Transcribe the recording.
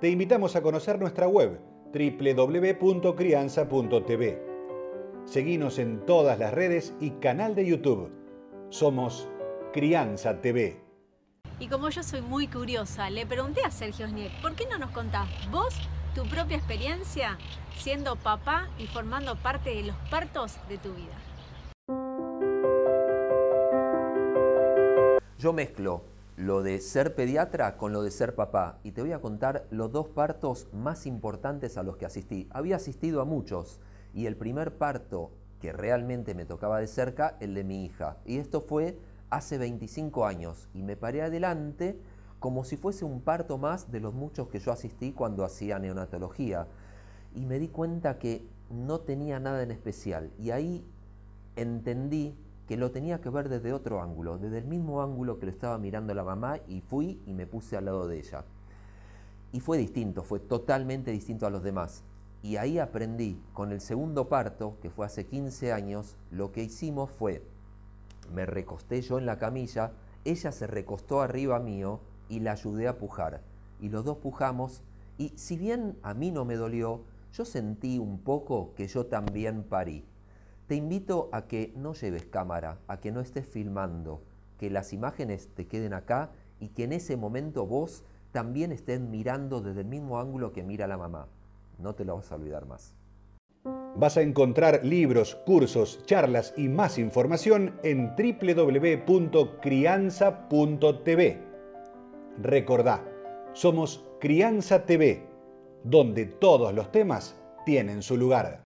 te invitamos a conocer nuestra web www.crianza.tv. Seguimos en todas las redes y canal de YouTube. Somos Crianza TV. Y como yo soy muy curiosa, le pregunté a Sergio Sniek, ¿por qué no nos contás vos tu propia experiencia siendo papá y formando parte de los partos de tu vida? Yo mezclo lo de ser pediatra con lo de ser papá y te voy a contar los dos partos más importantes a los que asistí. Había asistido a muchos y el primer parto que realmente me tocaba de cerca, el de mi hija. Y esto fue hace 25 años y me paré adelante como si fuese un parto más de los muchos que yo asistí cuando hacía neonatología. Y me di cuenta que no tenía nada en especial. Y ahí entendí que lo tenía que ver desde otro ángulo, desde el mismo ángulo que lo estaba mirando la mamá y fui y me puse al lado de ella. Y fue distinto, fue totalmente distinto a los demás. Y ahí aprendí, con el segundo parto, que fue hace 15 años, lo que hicimos fue, me recosté yo en la camilla, ella se recostó arriba mío y la ayudé a pujar. Y los dos pujamos y si bien a mí no me dolió, yo sentí un poco que yo también parí. Te invito a que no lleves cámara, a que no estés filmando, que las imágenes te queden acá y que en ese momento vos también estés mirando desde el mismo ángulo que mira la mamá. No te lo vas a olvidar más. Vas a encontrar libros, cursos, charlas y más información en www.crianza.tv. Recordá, somos Crianza TV, donde todos los temas tienen su lugar.